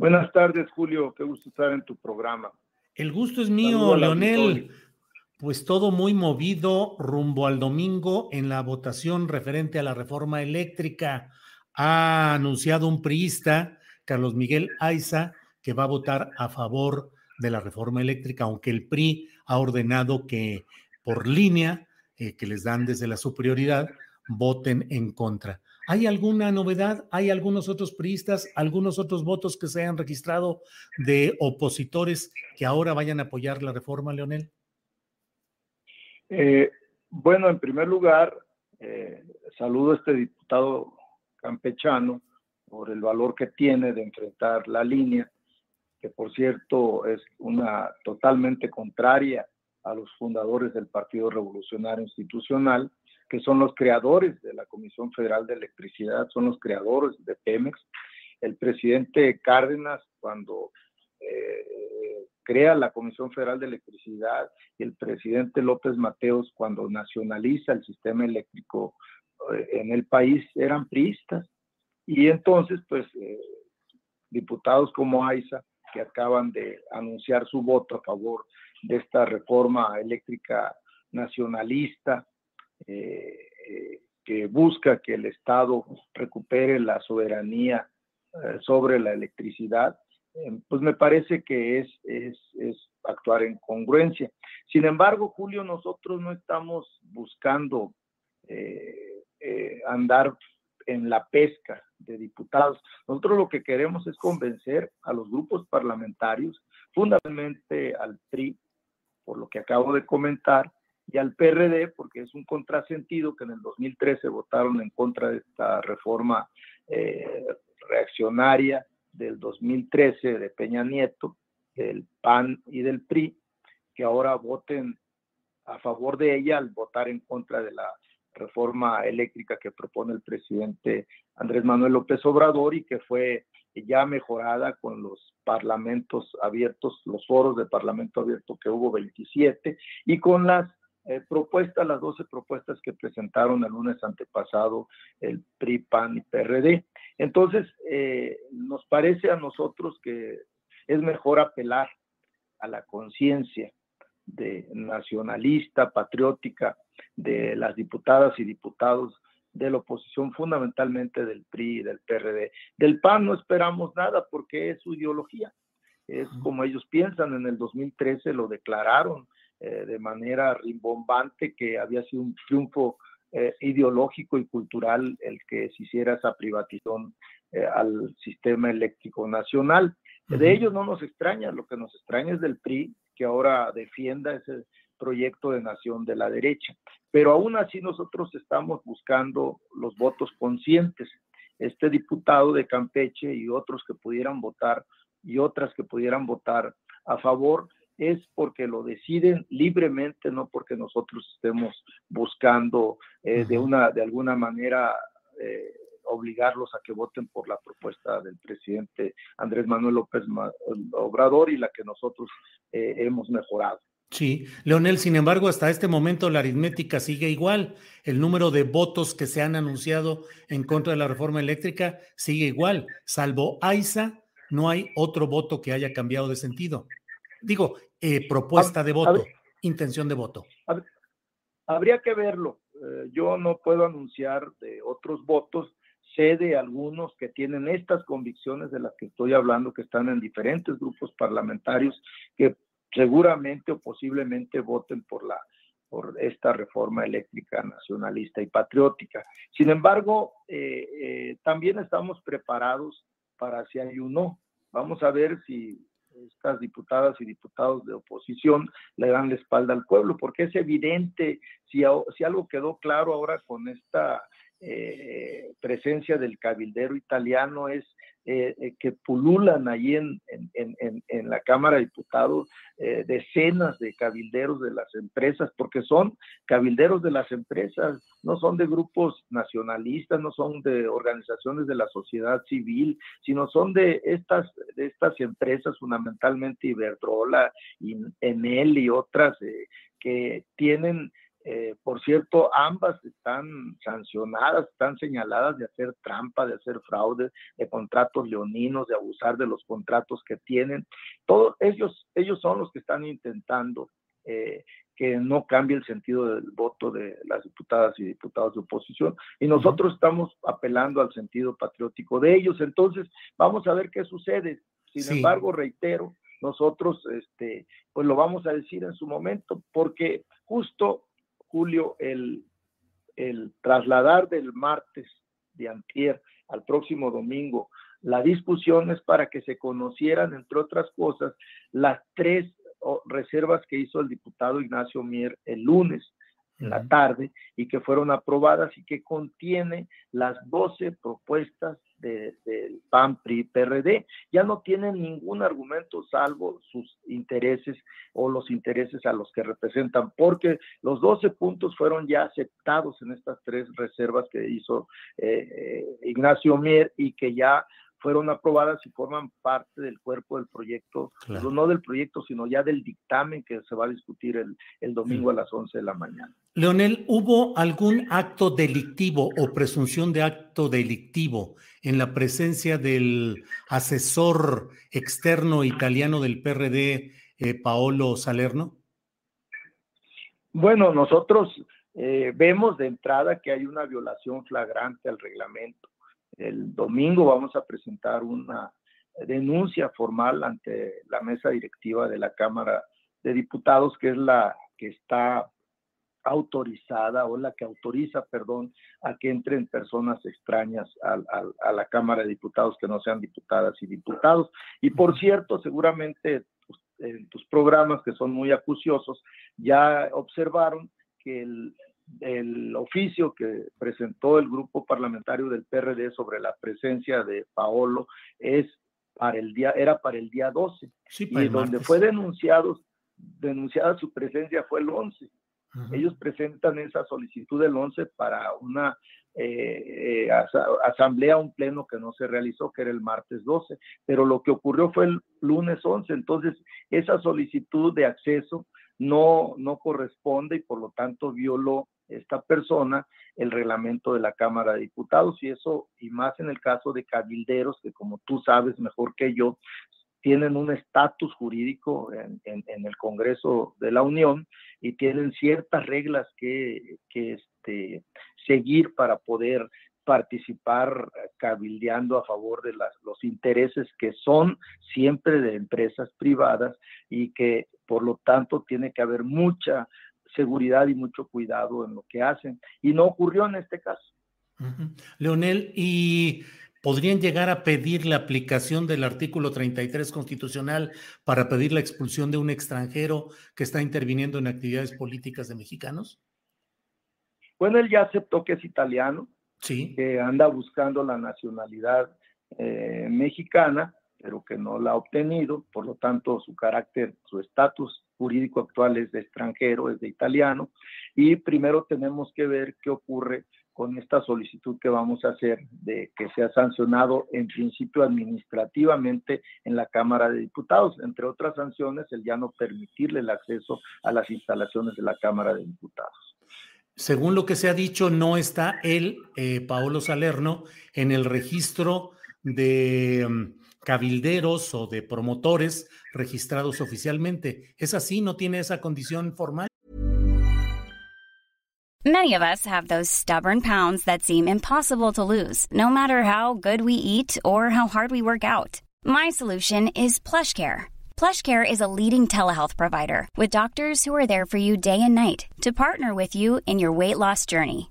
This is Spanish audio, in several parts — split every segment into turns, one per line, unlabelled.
Buenas tardes, Julio. Qué gusto estar en tu programa.
El gusto es mío, Leonel. Pues todo muy movido rumbo al domingo en la votación referente a la reforma eléctrica. Ha anunciado un priista, Carlos Miguel Aiza, que va a votar a favor de la reforma eléctrica, aunque el PRI ha ordenado que por línea, eh, que les dan desde la superioridad, voten en contra. ¿Hay alguna novedad? ¿Hay algunos otros priistas, algunos otros votos que se hayan registrado de opositores que ahora vayan a apoyar la reforma, Leonel?
Eh, bueno, en primer lugar, eh, saludo a este diputado campechano por el valor que tiene de enfrentar la línea, que por cierto es una totalmente contraria a los fundadores del Partido Revolucionario Institucional, que son los creadores de la Comisión Federal de Electricidad, son los creadores de Pemex. El presidente Cárdenas, cuando eh, crea la Comisión Federal de Electricidad, y el presidente López Mateos, cuando nacionaliza el sistema eléctrico eh, en el país, eran priistas. Y entonces, pues, eh, diputados como Aiza, que acaban de anunciar su voto a favor de esta reforma eléctrica nacionalista, eh, eh, que busca que el Estado recupere la soberanía eh, sobre la electricidad, pues me parece que es, es, actuar en congruencia. Sin embargo, Julio, nosotros no estamos buscando andar en la pesca de diputados. Nosotros lo que queremos es convencer a los grupos parlamentarios, fundamentalmente al PRI, por lo que acabo de comentar, y al PRD, porque es un contrasentido que en el 2013 votaron en contra de esta reforma eh, reaccionaria del 2013 de Peña Nieto, del PAN y del PRI, que ahora voten a favor de ella al votar en contra de la reforma eléctrica que propone el presidente Andrés Manuel López Obrador y que fue ya mejorada con los parlamentos abiertos, los foros de parlamento abierto que hubo 27 y con las eh, propuestas, las 12 propuestas que presentaron el lunes antepasado el PRI, PAN y PRD. Entonces, eh, nos parece a nosotros que es mejor apelar a la conciencia de nacionalista, patriótica de las diputadas y diputados de la oposición, fundamentalmente del PRI y del PRD. Del PAN no esperamos nada porque es su ideología. Es como ellos piensan, en el 2013 lo declararon eh, de manera rimbombante que había sido un triunfo eh, ideológico y cultural el que se hiciera esa privatización eh, al sistema eléctrico nacional. De ellos no nos extraña, lo que nos extraña es del PRI, que ahora defienda ese proyecto de nación de la derecha. Pero aún así nosotros estamos buscando los votos conscientes. Este diputado de Campeche y otros que pudieran votar y otras que pudieran votar a favor, es porque lo deciden libremente, no porque nosotros estemos buscando eh, de, una, de alguna manera eh, obligarlos a que voten por la propuesta del presidente Andrés Manuel López Obrador y la que nosotros eh, hemos mejorado.
Sí, Leonel, sin embargo, hasta este momento la aritmética sigue igual. El número de votos que se han anunciado en contra de la reforma eléctrica sigue igual. Salvo AISA, no hay otro voto que haya cambiado de sentido. Digo, eh, propuesta de voto, intención de voto.
Habría que verlo. Eh, yo no puedo anunciar de otros votos. Sé de algunos que tienen estas convicciones de las que estoy hablando, que están en diferentes grupos parlamentarios, que seguramente o posiblemente voten por la por esta reforma eléctrica nacionalista y patriótica. Sin embargo, eh, eh, también estamos preparados para si hay un no. Vamos a ver si estas diputadas y diputados de oposición le dan la espalda al pueblo, porque es evidente, si, si algo quedó claro ahora con esta eh, presencia del cabildero italiano es eh, eh, que pululan ahí en, en, la Cámara de Diputados decenas de cabilderos de las empresas, porque son cabilderos de las empresas, no son de grupos nacionalistas, no son de organizaciones de la sociedad civil, sino son de estas, de estas empresas, fundamentalmente Iberdrola, y Enel y otras, que tienen eh, por cierto, ambas están sancionadas, están señaladas de hacer trampa, de hacer fraude, de contratos leoninos, de abusar de los contratos que tienen. Todos ellos, ellos son los que están intentando eh, que no cambie el sentido del voto de las diputadas y diputados de oposición. Y nosotros estamos apelando al sentido patriótico de ellos. Entonces, vamos a ver qué sucede. Sin embargo, reitero, nosotros, este, pues lo vamos a decir en su momento, porque justo Julio, el, el trasladar del martes de antier al próximo domingo, la discusión es para que se conocieran, entre otras cosas, las tres reservas que hizo el diputado Ignacio Mier el lunes en la tarde y que fueron aprobadas y que contiene las 12 propuestas del PAN, PRI, PRD. Ya no tienen ningún argumento salvo sus intereses o los intereses a los que representan, porque los 12 puntos fueron ya aceptados en estas tres reservas que hizo eh, eh, Ignacio Mier y que ya fueron aprobadas y forman parte del cuerpo del proyecto, no del proyecto, sino ya del dictamen que se va a discutir el, el domingo a las 11 de la mañana.
Leonel, ¿hubo algún acto delictivo o presunción de acto delictivo en la presencia del asesor externo italiano del PRD, eh, Paolo Salerno?
Bueno, nosotros eh, vemos de entrada que hay una violación flagrante al reglamento el domingo vamos a presentar una denuncia formal ante la mesa directiva de la Cámara de Diputados, que es la que está autorizada o la que autoriza, perdón, a que entren personas extrañas a, la Cámara de Diputados que no sean diputadas y diputados. Y por cierto, seguramente pues, en tus programas que son muy acuciosos ya observaron que el, el oficio que presentó el grupo parlamentario del PRD sobre la presencia de Paolo es para el día, era para el día 12, y donde fue denunciado, denunciada su presencia fue el 11. Ellos presentan esa solicitud del 11 para una eh, eh, asamblea, un pleno que no se realizó, que era el martes 12, pero lo que ocurrió fue el lunes 11, entonces esa solicitud de acceso no, no corresponde y por lo tanto violó esta persona el reglamento de la Cámara de Diputados y eso, y más en el caso de cabilderos, que como tú sabes mejor que yo, tienen un estatus jurídico en, el Congreso de la Unión y tienen ciertas reglas que, este, seguir para poder participar cabildeando a favor de los intereses que son siempre de empresas privadas y que por lo tanto tiene que haber mucha seguridad y mucho cuidado en lo que hacen. Y no ocurrió en este caso.
Leonel, ¿y podrían llegar a pedir la aplicación del artículo 33 constitucional para pedir la expulsión de un extranjero que está interviniendo en actividades políticas de mexicanos?
Bueno, él ya aceptó que es italiano, sí. que anda buscando la nacionalidad eh, mexicana, pero que no la ha obtenido, por lo tanto su carácter, su estatus jurídico actual es de extranjero, es de italiano, y primero tenemos que ver qué ocurre con esta solicitud que vamos a hacer de que sea sancionado en principio administrativamente en la Cámara de Diputados, entre otras sanciones, el ya no permitirle el acceso a las instalaciones de la Cámara de Diputados.
Según lo que se ha dicho, no está él, eh, Paolo Salerno, en el registro de um, cabilderos o de promotores registrados oficialmente. ¿Es así? ¿No tiene esa condición formal?
Many of us have those stubborn pounds that seem impossible to lose, no matter how good we eat or how hard we work out. My solution is PlushCare. PlushCare is a leading telehealth provider with doctors who are there for you day and night to partner with you in your weight loss journey.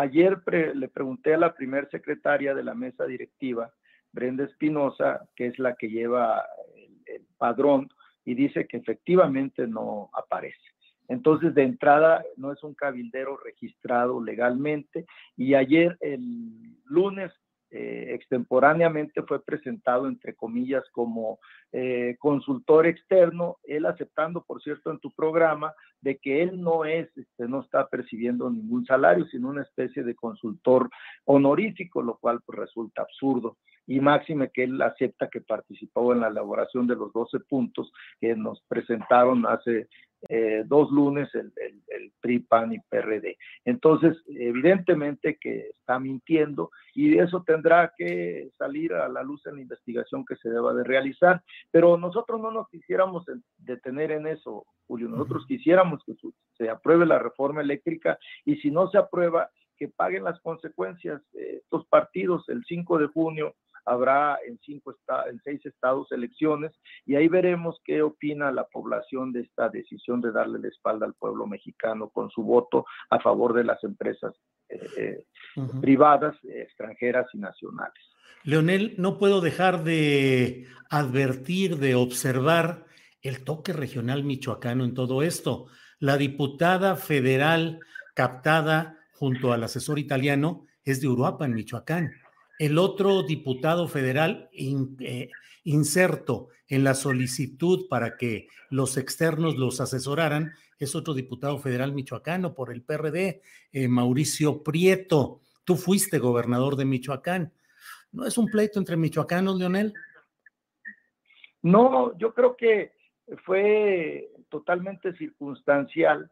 Ayer le pregunté a la primer secretaria de la mesa directiva, Brenda Espinosa, que es la que lleva el, padrón, y dice que efectivamente no aparece. Entonces, de entrada, no es un cabildero registrado legalmente. Y ayer, el lunes, eh, extemporáneamente fue presentado, entre comillas, como eh, consultor externo, él aceptando, por cierto, en tu programa, de que él no es, este, no está percibiendo ningún salario, sino una especie de consultor honorífico, lo cual pues, resulta absurdo. Y máxime que él acepta que participó en la elaboración de los 12 puntos que nos presentaron hace eh, dos lunes el, el, PRI, PAN y PRD. Entonces, evidentemente que está mintiendo y eso tendrá que salir a la luz en la investigación que se deba de realizar. Pero nosotros no nos quisiéramos detener en eso, Julio. Nosotros quisiéramos que se apruebe la reforma eléctrica y si no se aprueba, que paguen las consecuencias estos partidos el 5 de junio habrá en, cinco en seis estados elecciones y ahí veremos qué opina la población de esta decisión de darle la espalda al pueblo mexicano con su voto a favor de las empresas eh, eh, privadas, extranjeras y nacionales.
Leonel, no puedo dejar de advertir, de observar el toque regional michoacano en todo esto. La diputada federal captada junto al asesor italiano es de Uruapan, Michoacán. El otro diputado federal eh, inserto en la solicitud para que los externos los asesoraran es otro diputado federal michoacano por el PRD, eh, Mauricio Prieto. Tú fuiste gobernador de Michoacán. ¿No es un pleito entre michoacanos, Leonel?
No, yo creo que fue totalmente circunstancial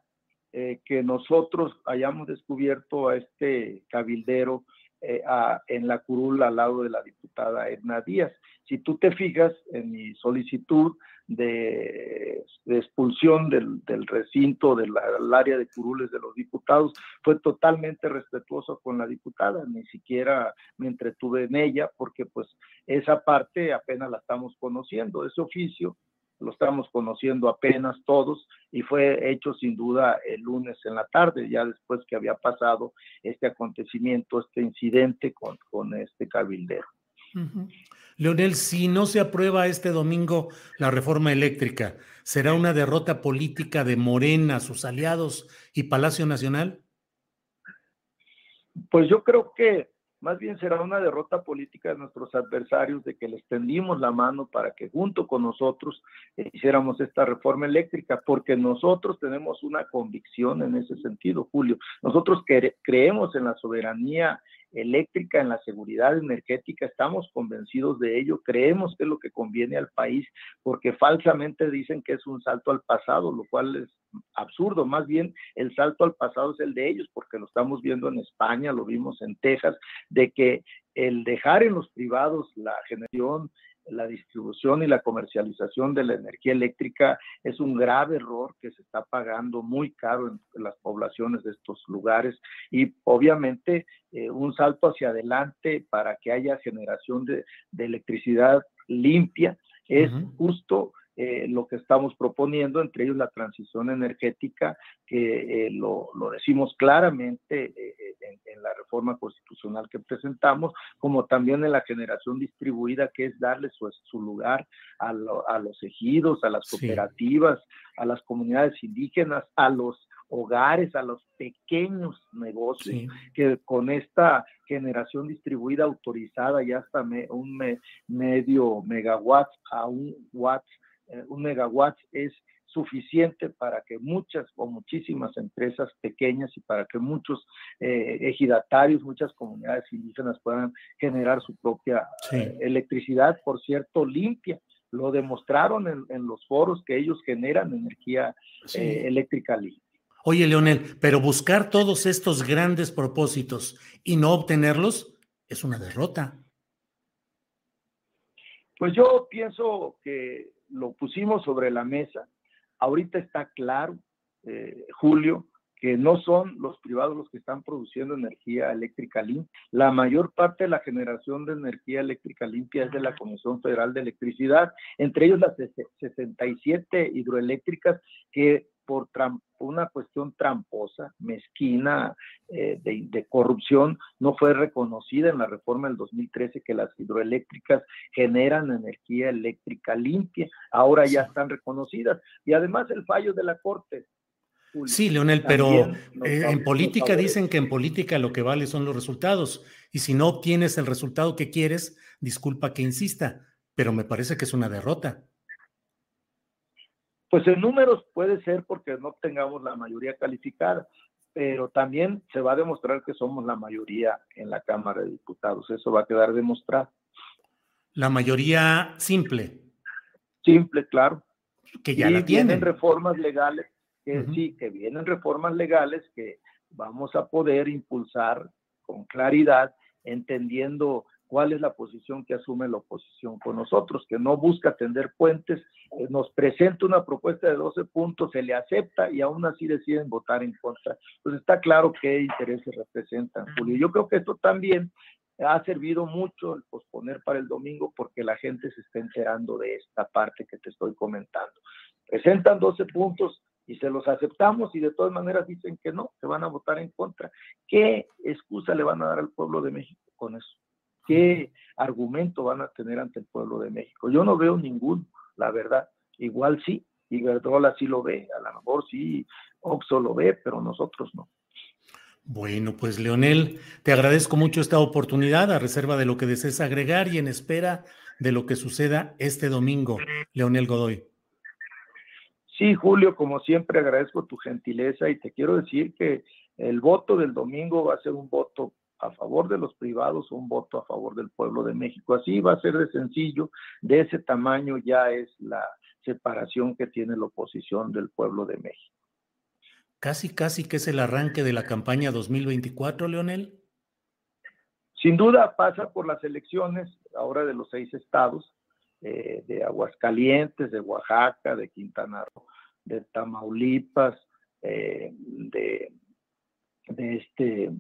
eh, que nosotros hayamos descubierto a este cabildero eh, en la curul al lado de la diputada Edna Díaz. Si tú te fijas en mi solicitud de, expulsión del, recinto del, área de curules de los diputados, fue totalmente respetuoso con la diputada, ni siquiera me entretuve en ella, porque pues esa parte apenas la estamos conociendo, ese oficio lo estamos conociendo apenas todos y fue hecho sin duda el lunes en la tarde, ya después que había pasado este acontecimiento, este incidente con, con este cabildero.
Leonel, si no se aprueba este domingo la reforma eléctrica, ¿será una derrota política de Morena, sus aliados y Palacio Nacional?
Pues yo creo que más bien será una derrota política de nuestros adversarios de que les tendimos la mano para que junto con nosotros hiciéramos esta reforma eléctrica, porque nosotros tenemos una convicción en ese sentido, Julio. Nosotros creemos en la soberanía eléctrica, en la seguridad energética, estamos convencidos de ello, creemos que es lo que conviene al país, porque falsamente dicen que es un salto al pasado, lo cual es absurdo, más bien el salto al pasado es el de ellos, porque lo estamos viendo en España, lo vimos en Texas, de que el dejar en los privados la generación la distribución y la comercialización de la energía eléctrica es un grave error que se está pagando muy caro en, las poblaciones de estos lugares y obviamente eh, un salto hacia adelante para que haya generación de, electricidad limpia es justo eh, lo que estamos proponiendo, entre ellos la transición energética, que eh, lo, decimos claramente en, la reforma constitucional que presentamos, como también en la generación distribuida, que es darle su, lugar a, los ejidos, a las cooperativas, a las comunidades indígenas, a los hogares, a los pequeños negocios, que con esta generación distribuida autorizada ya hasta un medio megawatt a un watt, eh, un megawatt es suficiente para que muchas o muchísimas empresas pequeñas y para que muchos eh, ejidatarios, muchas comunidades indígenas puedan generar su propia eh, electricidad, por cierto, limpia. Lo demostraron en, los foros que ellos generan energía eh, eléctrica limpia.
Oye, Leonel, pero buscar todos estos grandes propósitos y no obtenerlos es una derrota.
Pues yo pienso que lo pusimos sobre la mesa Ahorita está claro, eh, Julio, que no son los privados los que están produciendo energía eléctrica limpia. La mayor parte de la generación de energía eléctrica limpia es de la Comisión Federal de Electricidad, entre ellos las 67 hidroeléctricas que por una cuestión tramposa, mezquina, eh, de, corrupción, no fue reconocida en la reforma del 2013 que las hidroeléctricas generan energía eléctrica limpia. Ahora ya están reconocidas. Y además el fallo de la Corte.
sí, Leonel, pero eh, en política dicen que en política lo que vale son los resultados. Y si no obtienes el resultado que quieres, disculpa que insista, pero me parece que es una derrota.
Pues en números puede ser porque no tengamos la mayoría calificada, pero también se va a demostrar que somos la mayoría en la Cámara de Diputados. Eso va a quedar demostrado.
La mayoría simple.
Simple, claro.
Que ya la tienen.
Vienen reformas legales, que sí, que vienen reformas legales que vamos a poder impulsar con claridad, entendiendo cuál es la posición que asume la oposición con nosotros, que no busca tender puentes, eh, nos presenta una propuesta de 12 puntos, se le acepta y aún así deciden votar en contra. Pues está claro qué intereses representan, Julio. Yo creo que esto también ha servido mucho el posponer para el domingo porque la gente se está enterando de esta parte que te estoy comentando. Presentan 12 puntos y se los aceptamos y de todas maneras dicen que no, que van a votar en contra. ¿Qué excusa le van a dar al pueblo de México con eso? ¿Qué argumento van a tener ante el pueblo de México? Yo no veo ninguno, la verdad. Igual sí, Iberdrola sí lo ve, a lo mejor sí, Oxo lo ve, pero nosotros no.
Bueno, pues Leonel, te agradezco mucho esta oportunidad a reserva de lo que desees agregar y en espera de lo que suceda este domingo. Leonel Godoy.
Sí, Julio, como siempre agradezco tu gentileza y te quiero decir que el voto del domingo va a ser un voto a favor de los privados, un voto a favor del pueblo de México. Así va a ser de sencillo, de ese tamaño ya es la separación que tiene la oposición del pueblo de México.
Casi, casi que es el arranque de la campaña 2024, Leonel.
Sin duda pasa por las elecciones ahora de los seis estados, eh, de Aguascalientes, de Oaxaca, de Quintana Roo, de Tamaulipas, eh, de, de este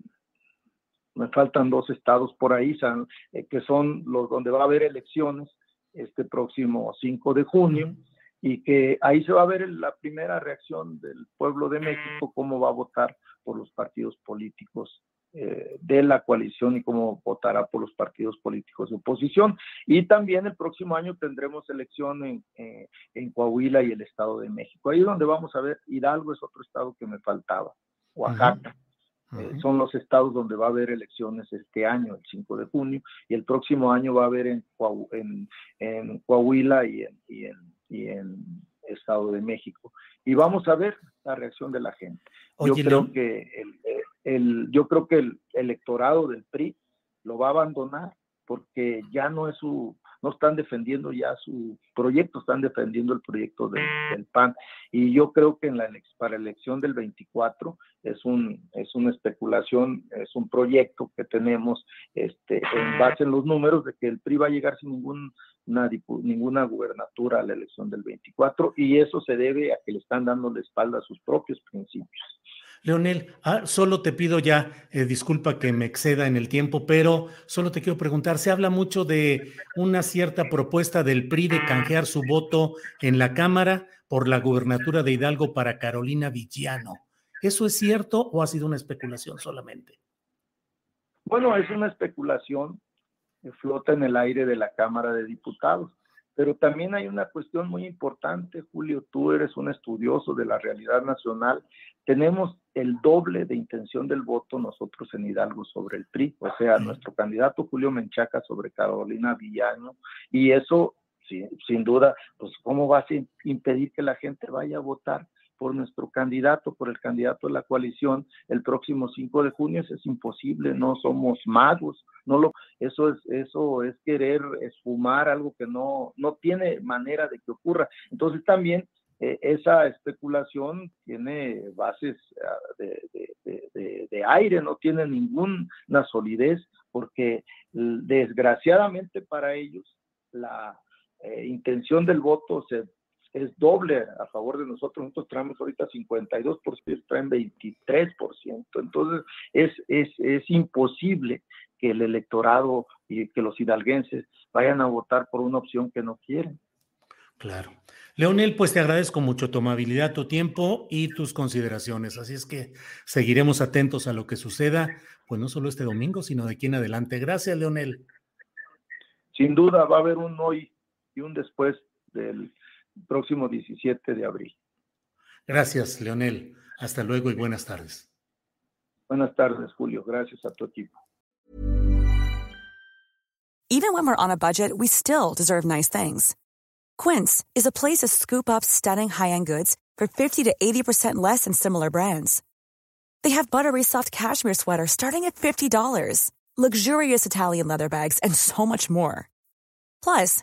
me faltan dos estados por ahí, eh, que son los donde va a haber elecciones este próximo 5 de junio, y que ahí se va a ver la primera reacción del pueblo de México, cómo va a votar por los partidos políticos eh, de la coalición y cómo votará por los partidos políticos de oposición. Y también el próximo año tendremos elección en, eh, en Coahuila y el Estado de México. Ahí es donde vamos a ver, Hidalgo es otro estado que me faltaba, Oaxaca. Eh, son los estados donde va a haber elecciones este año, el 5 de junio, y el próximo año va a haber en, en, Coahuila y en, y en, y en Estado de México. Y vamos a ver la reacción de la gente. yo, creo que el, el, yo creo que el electorado del PRI lo va a abandonar porque ya no es su, no están defendiendo ya su proyecto, están defendiendo el proyecto del, PAN. Y yo creo que en la para la elección del 24 es un es una especulación, es un proyecto que tenemos este en base en los números de que el PRI va a llegar sin ningún ninguna gubernatura a la elección del 24 y eso se debe a que le están dando la espalda a sus propios principios.
Leonel, ah, solo te pido ya, eh, disculpa que me exceda en el tiempo, pero solo te quiero preguntar, se habla mucho de una cierta propuesta del PRI de canjear su voto en la Cámara por la gubernatura de Hidalgo para Carolina Villano. ¿Eso es cierto o ha sido una especulación solamente?
Bueno, es una especulación que flota en el aire de la Cámara de Diputados. Pero también hay una cuestión muy importante, Julio, tú eres un estudioso de la realidad nacional. Tenemos el doble de intención del voto nosotros en Hidalgo sobre el PRI, o sea, nuestro candidato Julio Menchaca sobre Carolina Villano, y eso, sin duda, pues ¿cómo vas a impedir que la gente vaya a votar? Por nuestro candidato, por el candidato de la coalición el próximo 5 de junio, es imposible, no somos magos, no lo, eso es, eso es querer esfumar algo que no, no tiene manera de que ocurra. Entonces también eh, esa especulación tiene bases ah, de, aire, no tiene ninguna solidez, porque desgraciadamente para ellos la eh, intención del voto se es doble a favor de nosotros. Nosotros traemos ahorita 52%, traen 23%. Entonces, es, es, es imposible que el electorado y que los hidalguenses vayan a votar por una opción que no quieren.
Claro. Leonel, pues te agradezco mucho tu amabilidad, tu tiempo y tus consideraciones. Así es que seguiremos atentos a lo que suceda, pues no solo este domingo, sino de aquí en adelante. Gracias, Leonel.
Sin duda va a haber un hoy y un después del próximo 17 de abril.
Gracias, Leonel. Hasta luego y buenas tardes.
Buenas tardes, Julio. Gracias a tu equipo.
Even when we're on a budget, we still deserve nice things. Quince is a place to scoop up stunning high-end goods for 50 to 80% less than similar brands. They have buttery soft cashmere sweaters starting at $50, luxurious Italian leather bags, and so much more. Plus,